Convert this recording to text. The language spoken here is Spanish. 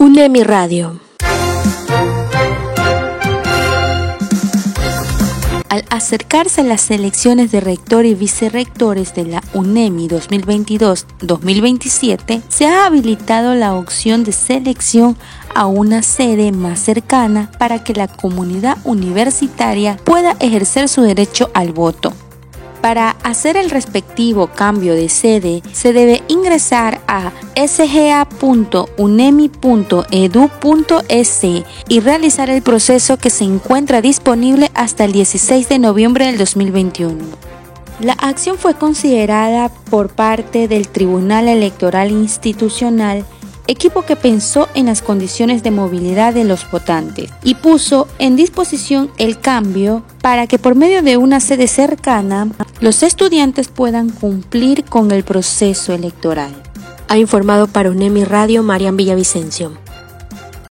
UNEMI Radio. Al acercarse las elecciones de rector y vicerrectores de la UNEMI 2022-2027, se ha habilitado la opción de selección a una sede más cercana para que la comunidad universitaria pueda ejercer su derecho al voto. Para hacer el respectivo cambio de sede, se debe ingresar a sga.unemi.edu.es y realizar el proceso que se encuentra disponible hasta el 16 de noviembre del 2021. La acción fue considerada por parte del Tribunal Electoral Institucional equipo que pensó en las condiciones de movilidad de los votantes y puso en disposición el cambio para que por medio de una sede cercana los estudiantes puedan cumplir con el proceso electoral. Ha informado para UNEMI Radio Marian Villavicencio.